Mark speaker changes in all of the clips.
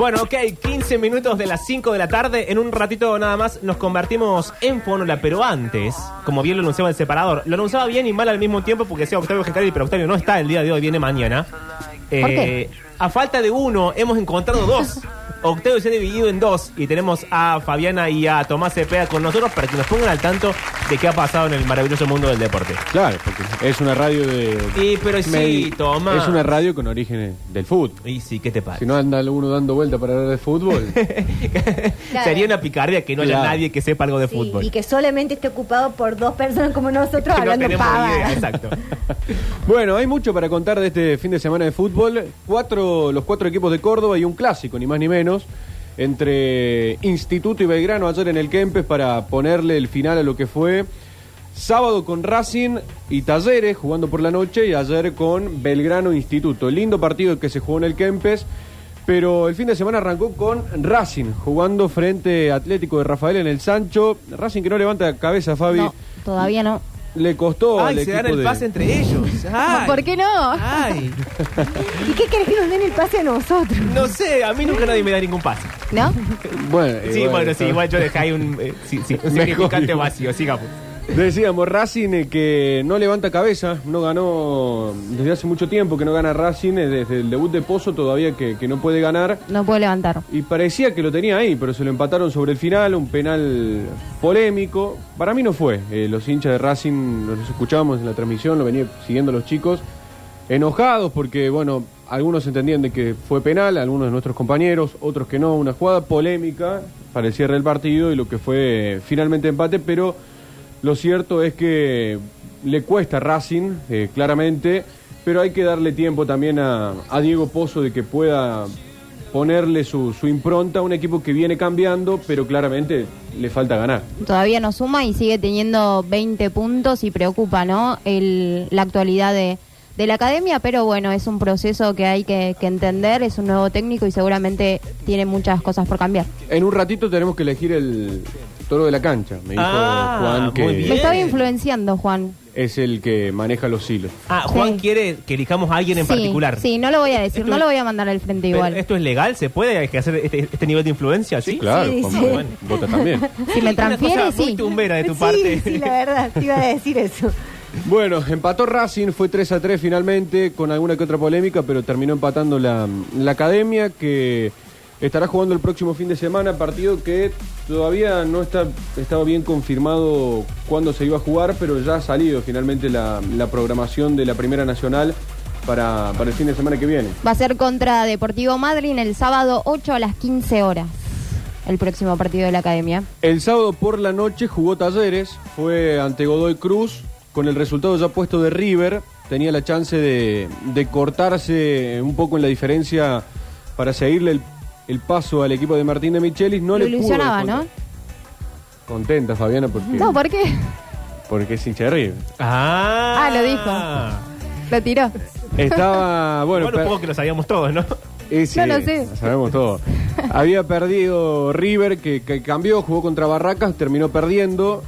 Speaker 1: Bueno, ok, 15 minutos de las 5 de la tarde. En un ratito nada más nos convertimos en Fonola, pero antes, como bien lo anunciaba el separador, lo anunciaba bien y mal al mismo tiempo porque decía Octavio Gencarelli, pero Octavio no está el día de hoy, viene mañana. Eh, a falta de uno, hemos encontrado dos. Octavio se ha dividido en dos y tenemos a Fabiana y a Tomás Cepeda con nosotros para que nos pongan al tanto de qué ha pasado en el maravilloso mundo del deporte.
Speaker 2: Claro, porque es una radio de.
Speaker 1: Y pero sí,
Speaker 2: Medi-
Speaker 1: Tomás.
Speaker 2: Es una radio con orígenes del fútbol.
Speaker 1: Y sí, ¿qué te pasa?
Speaker 2: Si no anda uno dando vuelta para hablar de fútbol.
Speaker 3: Claro.
Speaker 1: Sería una picardía que no haya
Speaker 2: Claro.
Speaker 1: nadie que sepa algo de
Speaker 3: Sí,
Speaker 1: fútbol.
Speaker 3: y que solamente esté ocupado por dos personas como nosotros
Speaker 1: Que no
Speaker 3: hablando
Speaker 1: tenemos
Speaker 3: pavadas.
Speaker 1: idea, exacto.
Speaker 2: bueno, hay mucho para contar de este fin de semana de fútbol. Cuatro, los cuatro equipos de Córdoba y un clásico, ni más ni menos, entre Instituto y Belgrano ayer en el Kempes para ponerle el final a lo que fue sábado con Racing y Talleres jugando por la noche y ayer con Belgrano Instituto. Lindo partido que se jugó en el Kempes. Pero el fin de semana arrancó con Racing, jugando frente Atlético de Rafael en el Sancho. Racing que no levanta cabeza, Fabi.
Speaker 3: Todavía no.
Speaker 2: Le costó al
Speaker 1: Ay, se dan el
Speaker 2: de-
Speaker 1: pase entre ellos. Ay.
Speaker 3: ¿Por qué no?
Speaker 1: Ay,
Speaker 3: ¿Y qué querés que nos den el pase a nosotros?
Speaker 1: no sé, a mí nunca nadie me da ningún pase.
Speaker 3: ¿No?
Speaker 2: Bueno,
Speaker 1: Sí,
Speaker 2: igual,
Speaker 1: bueno, sí, igual yo dejé ahí un, eh, sí, sí, un significante vacío, sigamos.
Speaker 2: Decíamos, Racing eh, que no levanta cabeza, no ganó desde hace mucho tiempo que no gana Racing, eh, desde el debut de Pozo todavía que, que no puede ganar.
Speaker 3: No puedo levantar.
Speaker 2: Y parecía que lo tenía ahí, pero se lo empataron sobre el final, un penal polémico. Para mí no fue. Eh, los hinchas de Racing, los escuchábamos en la transmisión, lo venían siguiendo los chicos, enojados porque, bueno, algunos entendían de que fue penal, algunos de nuestros compañeros, otros que no, una jugada polémica para el cierre del partido y lo que fue eh, finalmente empate, pero lo cierto es que le cuesta Racing, eh, claramente, pero hay que darle tiempo también a, a Diego Pozo de que pueda ponerle su, su impronta a un equipo que viene cambiando, pero claramente le falta ganar.
Speaker 3: Todavía no suma y sigue teniendo 20 puntos y preocupa, ¿no? El, la actualidad de, de la academia, pero bueno, es un proceso que hay que, que entender, es un nuevo técnico y seguramente tiene muchas cosas por cambiar.
Speaker 2: En un ratito tenemos que elegir el toro de la cancha, me dijo
Speaker 1: Ah,
Speaker 2: Juan, que
Speaker 1: muy bien.
Speaker 3: Me estaba influenciando, Juan.
Speaker 2: es el que maneja los hilos.
Speaker 1: Ah, Juan
Speaker 3: Sí.
Speaker 1: quiere que elijamos a alguien en
Speaker 3: sí,
Speaker 1: particular.
Speaker 3: Sí, no lo voy a decir,
Speaker 1: Esto
Speaker 3: no
Speaker 1: es-
Speaker 3: lo voy a mandar al frente
Speaker 1: Pero,
Speaker 3: igual.
Speaker 1: ¿Esto es legal? ¿Se puede hacer este, este nivel de influencia? Sí,
Speaker 2: Claro,
Speaker 3: Sí,
Speaker 2: Juan
Speaker 3: sí.
Speaker 2: Manuel, vota también.
Speaker 3: Si me
Speaker 1: Una
Speaker 3: transfiere,
Speaker 1: cosa muy
Speaker 3: sí.
Speaker 1: tumbera de tu
Speaker 3: Sí,
Speaker 1: parte.
Speaker 3: Sí, la verdad, te iba a decir eso.
Speaker 2: Bueno, empató Racing, fue 3 a 3 finalmente, con alguna que otra polémica, pero terminó empatando la, la academia que estará jugando el próximo fin de semana, partido que todavía no está estaba bien confirmado cuándo se iba a jugar, pero ya ha salido finalmente la, la programación de la Primera Nacional para, para el fin de semana que viene.
Speaker 3: Va a ser contra Deportivo Madryn el sábado 8 a las 15 horas. El próximo partido de la academia.
Speaker 2: El sábado por la noche jugó Talleres, fue ante Godoy Cruz, con el resultado ya puesto de River, tenía la chance de, de cortarse un poco en la diferencia para seguirle el, el paso al equipo de Martín de Michelis. No
Speaker 3: Lo
Speaker 2: le pudo
Speaker 3: ilusionaba, ¿no?
Speaker 2: Contenta Fabiana porque,
Speaker 3: No, ¿por qué?
Speaker 2: porque es hincha de River.
Speaker 1: Ah,
Speaker 3: Ah, lo dijo. Lo tiró.
Speaker 2: Estaba, bueno,
Speaker 1: Bueno,
Speaker 2: per-
Speaker 1: poco que lo sabíamos todos, ¿no?
Speaker 2: Eh, sí,
Speaker 3: No lo sé.
Speaker 2: sabemos todo. Había perdido River, que, que cambió, jugó contra Barracas, terminó perdiendo.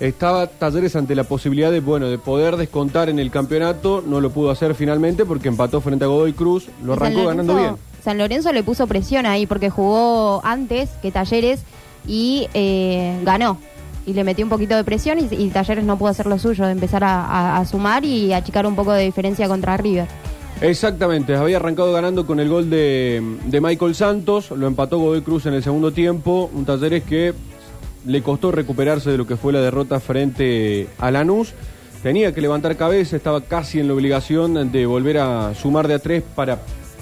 Speaker 2: Estaba Talleres ante la posibilidad de, bueno, de poder descontar en el campeonato. No lo pudo hacer finalmente porque empató frente a Godoy Cruz. Lo
Speaker 3: Y San
Speaker 2: arrancó ganando
Speaker 3: Lorenzo-
Speaker 2: bien.
Speaker 3: San Lorenzo le puso presión ahí porque jugó antes que Talleres y eh, ganó. Y le metió un poquito de presión y, Talleres no pudo hacer lo suyo, de empezar a sumar y achicar un poco de diferencia contra River.
Speaker 2: Exactamente, había arrancado ganando con el gol de, de Michael Santos, lo empató Godoy Cruz en el segundo tiempo, un Talleres que le costó recuperarse de lo que fue la derrota frente a Lanús, tenía que levantar cabeza, estaba casi en la obligación de volver a sumar de a tres para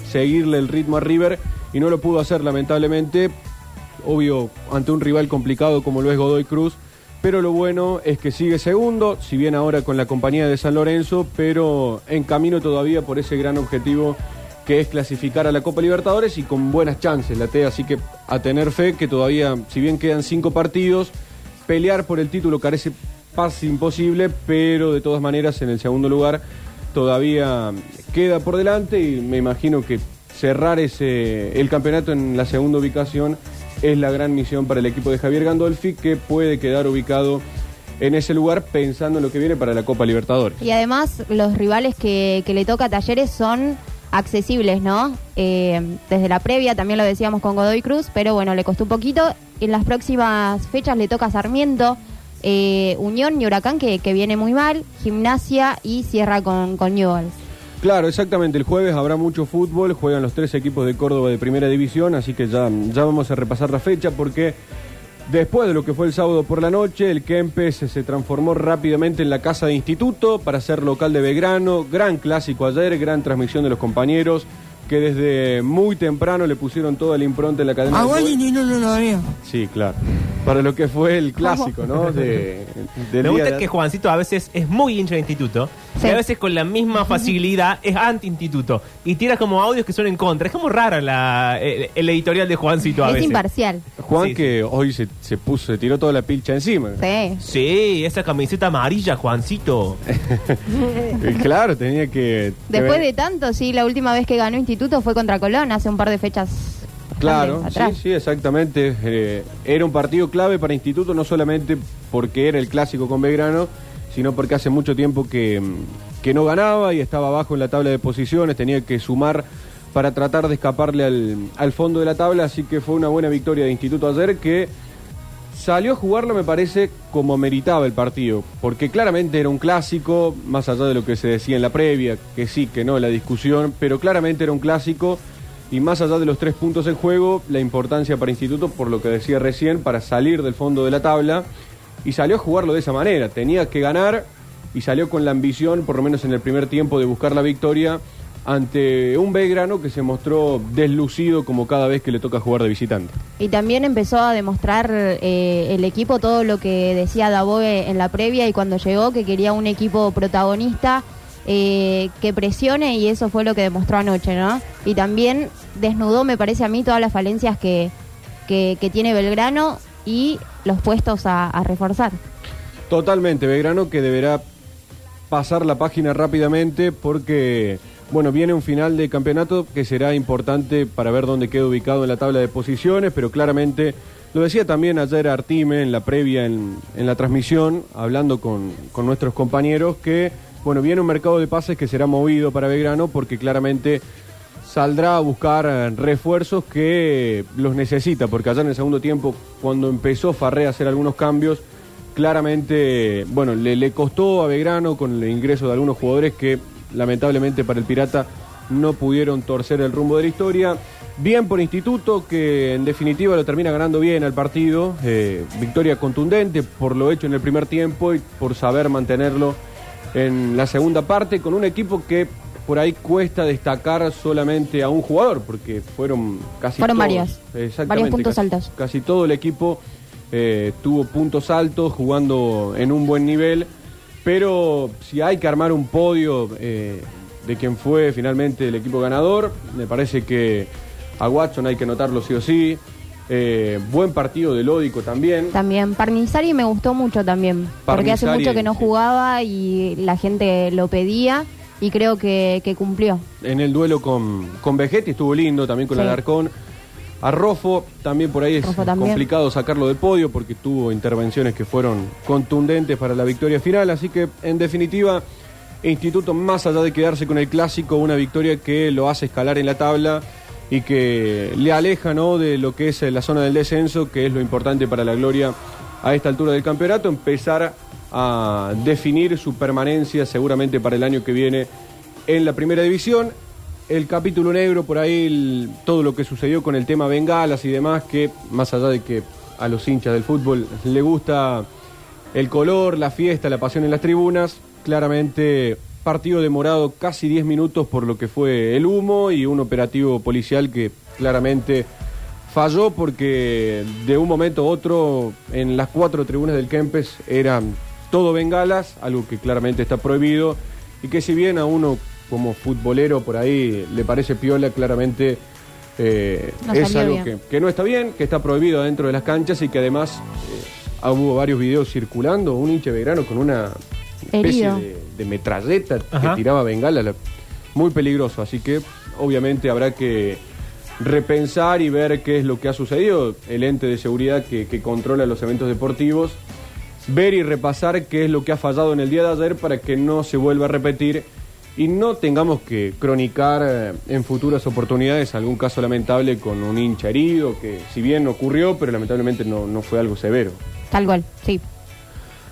Speaker 2: seguirle el ritmo a River y no lo pudo hacer lamentablemente, obvio ante un rival complicado como lo es Godoy Cruz, pero lo bueno es que sigue segundo, si bien ahora con la compañía de San Lorenzo, pero en camino todavía por ese gran objetivo que es clasificar a la Copa Libertadores y con buenas chances la T, así que a tener fe que todavía, si bien quedan cinco partidos, pelear por el título carece casi imposible, pero de todas maneras en el segundo lugar todavía queda por delante y me imagino que cerrar ese el campeonato en la segunda ubicación es la gran misión para el equipo de Javier Gandolfi que puede quedar ubicado en ese lugar pensando en lo que viene para la Copa Libertadores.
Speaker 3: Y además los rivales que, le toca a Talleres son accesibles, ¿no? Eh, desde la previa también lo decíamos con Godoy Cruz, pero bueno, le costó un poquito. En las próximas fechas le toca a Sarmiento, eh, Unión y Huracán, que, que viene muy mal, Gimnasia y cierra con, con Newells.
Speaker 2: Claro, exactamente. El jueves habrá mucho fútbol, juegan los tres equipos de Córdoba de Primera División, así que ya, ya vamos a repasar la fecha porque después de lo que fue el sábado por la noche, el Kempes se transformó rápidamente en la casa de instituto para ser local de Belgrano. Gran clásico ayer, gran transmisión de los compañeros que desde muy temprano le pusieron toda la impronta en la cadena.
Speaker 4: A
Speaker 2: de
Speaker 4: Wally
Speaker 2: fútbol.
Speaker 4: ni no lo sabía.
Speaker 2: Sí, claro. Para lo que fue el clásico, ¿no? De, del
Speaker 1: Me
Speaker 2: día
Speaker 1: gusta
Speaker 2: de-
Speaker 1: que Juancito a veces es muy hincha de instituto
Speaker 3: Sí.
Speaker 1: y a veces con la misma facilidad es anti-instituto y tira como audios que son en contra. Es como raro la, el, el editorial de Juancito a
Speaker 3: es
Speaker 1: veces.
Speaker 3: imparcial.
Speaker 2: Juan
Speaker 1: Sí,
Speaker 2: que hoy se, se puso, se tiró toda la pilcha encima.
Speaker 3: Sí.
Speaker 1: Sí, esa camiseta amarilla, Juancito.
Speaker 2: Y claro, tenía que...
Speaker 3: Después de tanto, sí, la última vez que ganó Instituto fue contra Colón, hace un par de fechas.
Speaker 2: Claro, sí, sí, exactamente. Eh, era un partido clave para Instituto, no solamente porque era el clásico con Belgrano, sino porque hace mucho tiempo que, que no ganaba y estaba abajo en la tabla de posiciones, tenía que sumar para tratar de escaparle al, al fondo de la tabla, así que fue una buena victoria de Instituto ayer que salió a jugarlo, me parece, como meritaba el partido, porque claramente era un clásico, más allá de lo que se decía en la previa, que sí, que no, la discusión, pero claramente era un clásico, y más allá de los tres puntos en juego, la importancia para Instituto, por lo que decía recién, para salir del fondo de la tabla, y salió a jugarlo de esa manera, tenía que ganar, y salió con la ambición, por lo menos en el primer tiempo, de buscar la victoria ante un Belgrano que se mostró deslucido como cada vez que le toca jugar de visitante.
Speaker 3: Y también empezó a demostrar eh, el equipo todo lo que decía Daboe en la previa y cuando llegó, que quería un equipo protagonista eh, que presione y eso fue lo que demostró anoche, ¿no? Y también desnudó, me parece a mí, todas las falencias que, que, que tiene Belgrano y los puestos a, a reforzar.
Speaker 2: Totalmente, Belgrano que deberá pasar la página rápidamente porque, bueno, viene un final de campeonato que será importante para ver dónde queda ubicado en la tabla de posiciones, pero claramente, lo decía también ayer Artime en la previa, en, la transmisión, hablando con, con nuestros compañeros, que, bueno, viene un mercado de pases que será movido para Belgrano porque claramente saldrá a buscar eh, refuerzos que los necesita, porque allá en el segundo tiempo, cuando empezó Farré a hacer algunos cambios, claramente, bueno, le, le costó a Belgrano con el ingreso de algunos jugadores que lamentablemente para el Pirata no pudieron torcer el rumbo de la historia. Bien por Instituto, que en definitiva lo termina ganando bien al partido. eh, victoria contundente por lo hecho en el primer tiempo y por saber mantenerlo en la segunda parte con un equipo que por ahí cuesta destacar solamente a un jugador, porque fueron casi
Speaker 3: Fueron
Speaker 2: todos. Exactamente,
Speaker 3: Varios puntos
Speaker 2: casi-
Speaker 3: altos.
Speaker 2: Casi todo el equipo eh, tuvo puntos altos, jugando en un buen nivel, pero si hay que armar un podio eh, de quien fue finalmente el equipo ganador, me parece que a Watson hay que notarlo sí o sí. Eh, buen partido de Lódico también.
Speaker 3: También, Parnizari me gustó mucho también, porque hace mucho que no jugaba y la gente lo pedía y creo que, que cumplió.
Speaker 2: En el duelo con, con Vegetti estuvo lindo, también con
Speaker 3: Sí.
Speaker 2: Alarcón. A Rofo también por ahí es
Speaker 3: también.
Speaker 2: complicado sacarlo del podio porque tuvo intervenciones que fueron contundentes para la victoria final. Así que, en definitiva, Instituto, más allá de quedarse con el clásico, una victoria que lo hace escalar en la tabla y que le aleja ¿no? de lo que es la zona del descenso, que es lo importante para la gloria a esta altura del campeonato, empezar a definir su permanencia seguramente para el año que viene en la primera división. El capítulo negro, por ahí todo lo que sucedió con el tema bengalas y demás, que más allá de que a los hinchas del fútbol le gusta el color, la fiesta, la pasión en las tribunas, claramente partido demorado casi 10 minutos por lo que fue el humo y un operativo policial que claramente falló porque de un momento a otro en las cuatro tribunas del Kempes eran todo bengalas, algo que claramente está prohibido y que si bien a uno como futbolero por ahí le parece piola, claramente eh,
Speaker 3: No
Speaker 2: es algo que, que no está bien, que está prohibido dentro de las canchas y que además eh, hubo varios videos circulando, un hincha de Belgrano con una especie de, de metralleta
Speaker 1: Ajá.
Speaker 2: que tiraba bengala, la- muy peligroso, así que obviamente habrá que repensar y ver qué es lo que ha sucedido, el ente de seguridad que, que controla los eventos deportivos, ver y repasar qué es lo que ha fallado en el día de ayer para que no se vuelva a repetir y no tengamos que cronicar eh, en futuras oportunidades algún caso lamentable con un hincha herido, que si bien ocurrió, pero lamentablemente no, no fue algo severo.
Speaker 3: Tal cual, sí.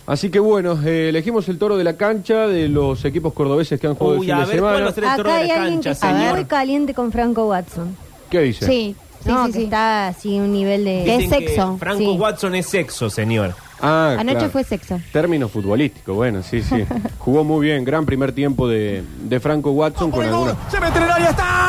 Speaker 2: Así que bueno, eh, elegimos el toro de la cancha de los equipos cordobeses que han jugado
Speaker 1: Uy,
Speaker 2: el fin
Speaker 1: a
Speaker 2: de
Speaker 1: ver, ¿cuál va
Speaker 2: semana.
Speaker 1: a ser el toro
Speaker 4: Acá
Speaker 1: de
Speaker 4: hay
Speaker 1: la
Speaker 4: alguien
Speaker 1: cancha,
Speaker 4: que está
Speaker 1: señor?
Speaker 4: muy caliente con Franco Watson.
Speaker 2: ¿Qué dice?
Speaker 3: Sí, sí,
Speaker 4: no,
Speaker 3: sí,
Speaker 4: que
Speaker 3: sí.
Speaker 4: está así un nivel de...
Speaker 1: Dicen
Speaker 3: Es
Speaker 1: que
Speaker 3: sexo,
Speaker 1: Franco
Speaker 3: sí.
Speaker 1: Watson es sexo, señor.
Speaker 2: Ah,
Speaker 3: Anoche
Speaker 2: claro.
Speaker 3: fue sexo.
Speaker 2: Término futbolístico, bueno, sí, sí. Jugó muy bien, gran primer tiempo de, de Franco Watson con alguna...
Speaker 5: Se mete en el área, está.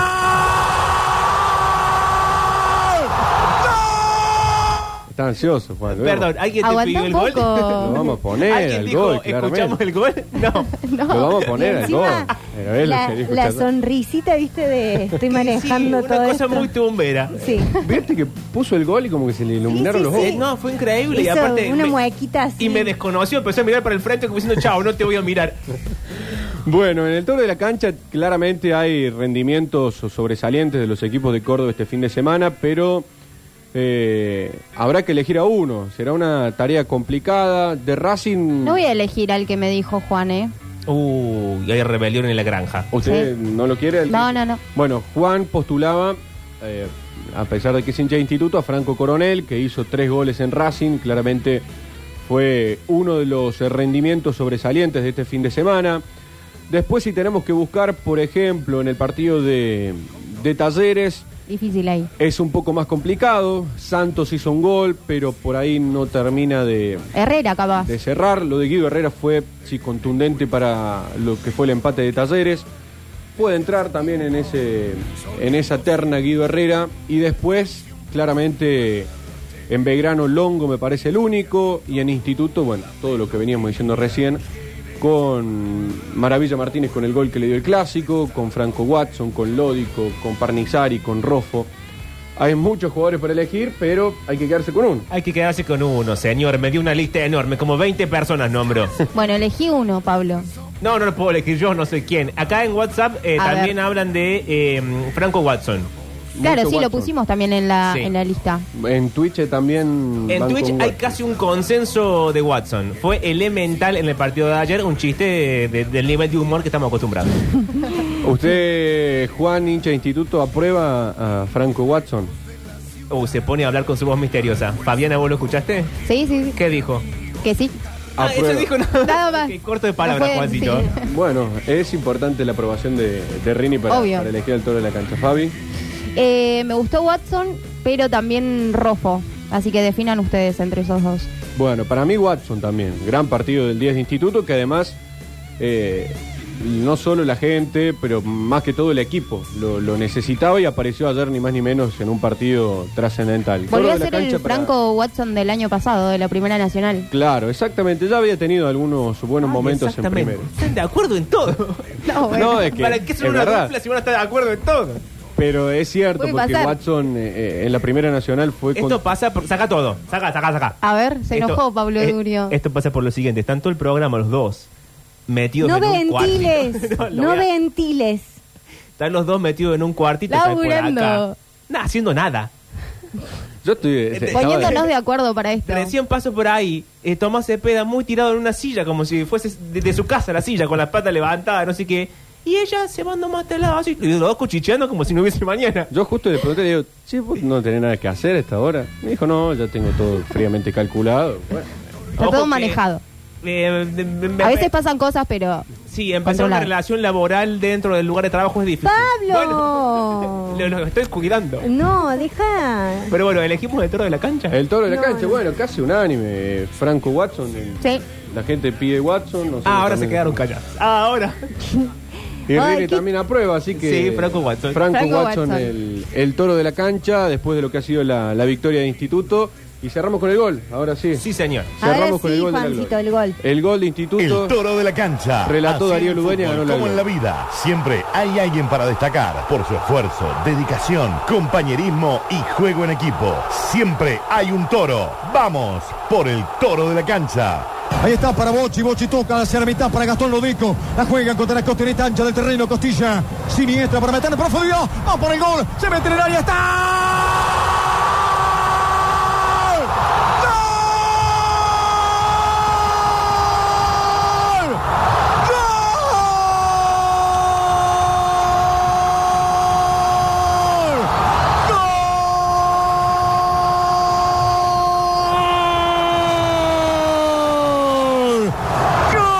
Speaker 2: Está ansioso, Juan. luego.
Speaker 1: Perdón, ¿alguien te pidió
Speaker 3: un
Speaker 1: el gol?
Speaker 3: poco.
Speaker 2: Lo vamos a poner
Speaker 1: ¿Alguien
Speaker 2: al
Speaker 1: dijo,
Speaker 2: gol,
Speaker 1: escuchamos
Speaker 2: claramente.
Speaker 1: el gol? No.
Speaker 3: No.
Speaker 2: Lo vamos a poner
Speaker 4: Y
Speaker 2: al
Speaker 4: encima,
Speaker 2: gol. Pero él lo
Speaker 4: la, sonrisita, viste, de estoy manejando
Speaker 1: sí,
Speaker 4: todo
Speaker 1: una cosa
Speaker 4: esto.
Speaker 1: muy tumbera.
Speaker 4: Sí.
Speaker 2: ¿Viste que puso el gol y como que se le iluminaron
Speaker 4: Sí,
Speaker 2: los ojos?
Speaker 1: Eh, no, fue increíble. y
Speaker 4: Hizo
Speaker 1: aparte.
Speaker 4: una
Speaker 1: me-
Speaker 4: muequita así.
Speaker 1: Y me desconoció, empezó a mirar para el frente como diciendo, chao, no te voy a mirar.
Speaker 2: Bueno, en el toro de la cancha claramente hay rendimientos sobresalientes de los equipos de Córdoba este fin de semana, pero eh, habrá que elegir a uno. Será una tarea complicada. De Racing,
Speaker 3: No voy a elegir al que me dijo Juan, ¿eh?
Speaker 1: Uh, y hay rebelión en la granja.
Speaker 2: ¿usted no lo quiere?
Speaker 3: No, no, no.
Speaker 2: Bueno, Juan postulaba, eh, a pesar de que es hincha de instituto, a Franco Coronel, que hizo tres goles en Racing. Claramente fue uno de los eh, rendimientos sobresalientes de este fin de semana. Después, si tenemos que buscar, por ejemplo, en el partido de, de Talleres,
Speaker 3: Difícil ahí.
Speaker 2: es un poco más complicado. Santos hizo un gol, pero por ahí no termina de,
Speaker 3: Herrera, capaz.
Speaker 2: de cerrar. Lo de Guido Herrera fue sí, contundente para lo que fue el empate de Talleres. Puede entrar también en, ese, en esa terna Guido Herrera. Y después, claramente, en Belgrano Longo me parece el único. Y en Instituto, bueno, todo lo que veníamos diciendo recién. Con Maravilla Martínez con el gol que le dio el clásico, con Franco Watson, con Lódico, con Parnizari, con Rofo. Hay muchos jugadores para elegir, pero hay que quedarse con uno.
Speaker 1: Hay que quedarse con uno, señor. Me dio una lista enorme, como 20 personas nombro.
Speaker 3: Bueno, elegí uno, Pablo.
Speaker 1: No, no lo puedo elegir yo, no sé quién. Acá en WhatsApp eh, también
Speaker 3: ver.
Speaker 1: hablan de eh, Franco Watson.
Speaker 3: Claro, sí, lo pusimos también en la,
Speaker 1: Sí.
Speaker 3: en la lista.
Speaker 2: En Twitch también.
Speaker 1: En
Speaker 2: van
Speaker 1: Twitch
Speaker 2: con
Speaker 1: hay
Speaker 2: Watson.
Speaker 1: casi un consenso de Watson. Fue elemental en el partido de ayer, un chiste de- de- del nivel de humor que estamos acostumbrados.
Speaker 2: ¿Usted, Juan, hincha de instituto, aprueba a Franco Watson?
Speaker 1: Uh, se pone a hablar con su voz misteriosa. Fabiana, ¿vos lo escuchaste?
Speaker 3: Sí, sí, sí.
Speaker 1: ¿Qué dijo?
Speaker 3: Que sí.
Speaker 1: Ah, eso
Speaker 2: Aprueba.
Speaker 1: dijo nada,
Speaker 3: Nada más.
Speaker 1: Qué corto de palabras,
Speaker 3: No fue-
Speaker 1: Juancito.
Speaker 3: sí.
Speaker 2: Bueno, es importante la aprobación de, de Rini para,
Speaker 3: Obvio.
Speaker 2: para elegir al toro de la cancha. Fabi.
Speaker 3: Eh, me gustó Watson, pero también Rofo. Así que definan ustedes entre esos dos.
Speaker 2: Bueno, para mí Watson también. Gran partido del 10 de instituto que además eh, no solo la gente, pero más que todo el equipo lo, lo necesitaba y apareció ayer ni más ni menos en un partido trascendental.
Speaker 3: Volvió a ser el
Speaker 2: para-
Speaker 3: Franco Watson del año pasado, de la Primera Nacional.
Speaker 2: Claro, exactamente. Ya había tenido algunos buenos momentos en primero.
Speaker 1: Están de acuerdo en todo.
Speaker 3: No, bueno.
Speaker 2: No, es que
Speaker 1: ¿Para qué son
Speaker 2: es
Speaker 1: una
Speaker 2: verdad.
Speaker 1: dupla si van a estar de acuerdo en todo?
Speaker 2: Pero es cierto,
Speaker 3: Puede
Speaker 2: porque
Speaker 3: pasar.
Speaker 2: Watson eh, eh, en la primera nacional fue con-
Speaker 1: Esto pasa por... Saca todo. Saca, saca, saca.
Speaker 3: A ver, se
Speaker 1: Esto-
Speaker 3: enojó Pablo
Speaker 1: eh,
Speaker 3: Durio.
Speaker 1: Esto pasa por lo siguiente. Están todo el programa los dos metidos
Speaker 4: No
Speaker 1: en un cuartito.
Speaker 4: ventiles,
Speaker 1: No, lo
Speaker 4: no
Speaker 1: voy a-
Speaker 4: ventiles.
Speaker 1: Están los dos metidos en un cuartito. están por
Speaker 3: Laburando.
Speaker 1: acá. Nah, haciendo nada.
Speaker 2: Yo estoy... eh, estaba de-
Speaker 3: Poniéndonos de acuerdo para esto.
Speaker 1: Recién paso por ahí, eh, Tomás Cepeda muy tirado en una silla, como si fuese de, de su casa la silla, con las patas levantadas, no sé qué. Y ella se mandó más de lado así, y los dos cuchicheando como si no hubiese mañana.
Speaker 2: Yo justo le pregunté, le digo, che, vos no tenés nada que hacer a esta hora. Me dijo, no, ya tengo todo fríamente calculado. Bueno,
Speaker 3: Está
Speaker 1: Ojo
Speaker 3: todo
Speaker 1: que
Speaker 3: manejado.
Speaker 1: eh, de- de- me-
Speaker 3: A veces pasan cosas, pero
Speaker 1: Sí, empezar una relación laboral dentro del lugar de trabajo es difícil.
Speaker 4: ¡Pablo!
Speaker 1: Bueno, lo, lo estoy cuidando.
Speaker 4: No, deja.
Speaker 1: Pero bueno, elegimos el toro de la cancha.
Speaker 2: El toro de la
Speaker 4: No,
Speaker 2: cancha,
Speaker 4: no.
Speaker 2: bueno, casi unánime. Franco Watson. el-
Speaker 3: sí.
Speaker 2: La gente pide Watson. nosotros
Speaker 1: Ah, ahora se
Speaker 2: también.
Speaker 1: quedaron callados. Ah, ahora.
Speaker 2: Y
Speaker 4: Ay,
Speaker 2: Rini
Speaker 4: qué-
Speaker 2: también aprueba, así que.
Speaker 1: Sí, Franco Watson.
Speaker 2: Franco,
Speaker 3: Franco
Speaker 2: Watson,
Speaker 3: Watson.
Speaker 2: El, el toro de la cancha, después de lo que ha sido la, la victoria de Instituto. Y cerramos con el gol, ahora sí.
Speaker 1: Sí, señor.
Speaker 2: Cerramos
Speaker 4: Ahora
Speaker 2: con el
Speaker 4: sí,
Speaker 2: gol de la
Speaker 4: Juancito,
Speaker 2: gloria.
Speaker 4: el gol.
Speaker 2: El gol de Instituto.
Speaker 6: El toro de la cancha.
Speaker 2: Relató
Speaker 6: Así
Speaker 2: Darío
Speaker 6: el
Speaker 2: Ludueña,
Speaker 6: fútbol,
Speaker 2: ganó la
Speaker 6: Como en la vida, siempre hay alguien para destacar por su esfuerzo, dedicación, compañerismo y juego en equipo. Siempre hay un toro. Vamos por el toro de la cancha.
Speaker 5: Ahí está para Bochi, Bochi toca hacia la mitad para Gastón Lodico. La juega contra la costineta ancha del terreno, Costilla siniestra para meter en profundidad. Va por el gol, se mete en el área, está. ¡Gol! ¡Gol! ¡Gol! ¡Gol!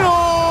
Speaker 5: ¡Gol!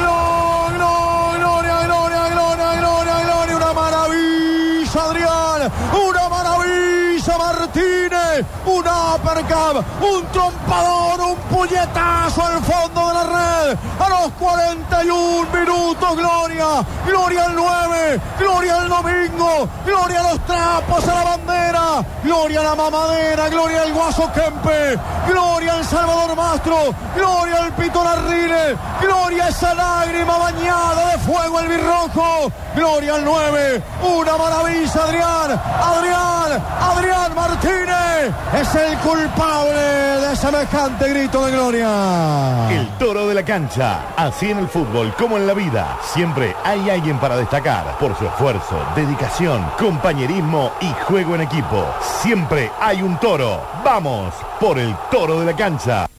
Speaker 5: ¡Gol! ¡Gloria, gloria, gloria, gloria, gloria! ¡Una maravilla, Adrián! ¡Una maravilla, Martínez! ¡Un uppercut! ¡Un trompador! ¡Un puñetazo al fondo de la red! ¡A los 41 minutos, Gloria! ¡Gloria al 9! ¡Gloria al domingo! ¡Gloria a los trapos, a la bandera! ¡Gloria a la mamadera! ¡Gloria al Guaso Kempe! ¡Gloria al Salvador Mastro! ¡Gloria al Pito Larrile! ¡Gloria a esa lágrima bañada de fuego el birrojo! ¡Gloria al 9! ¡Una maravilla, Adrián! ¡Adrián! ¡Adrián Martínez! Es el culpable de semejante grito de gloria.
Speaker 6: El toro de la cancha. Así en el fútbol como en la vida. Siempre hay alguien para destacar por su esfuerzo, dedicación, compañerismo y juego en equipo. Siempre hay un toro. Vamos por el toro de la cancha.